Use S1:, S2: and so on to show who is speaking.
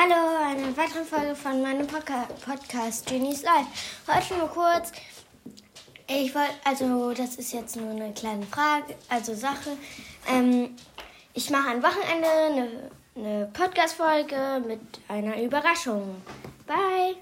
S1: Hallo, eine weitere Folge von meinem Podca Podcast Genies Live. Heute nur kurz. Ich wollte, also das ist jetzt nur eine kleine Frage, also Sache. Ähm, ich mache am Wochenende eine, eine Podcast-Folge mit einer Überraschung. Bye!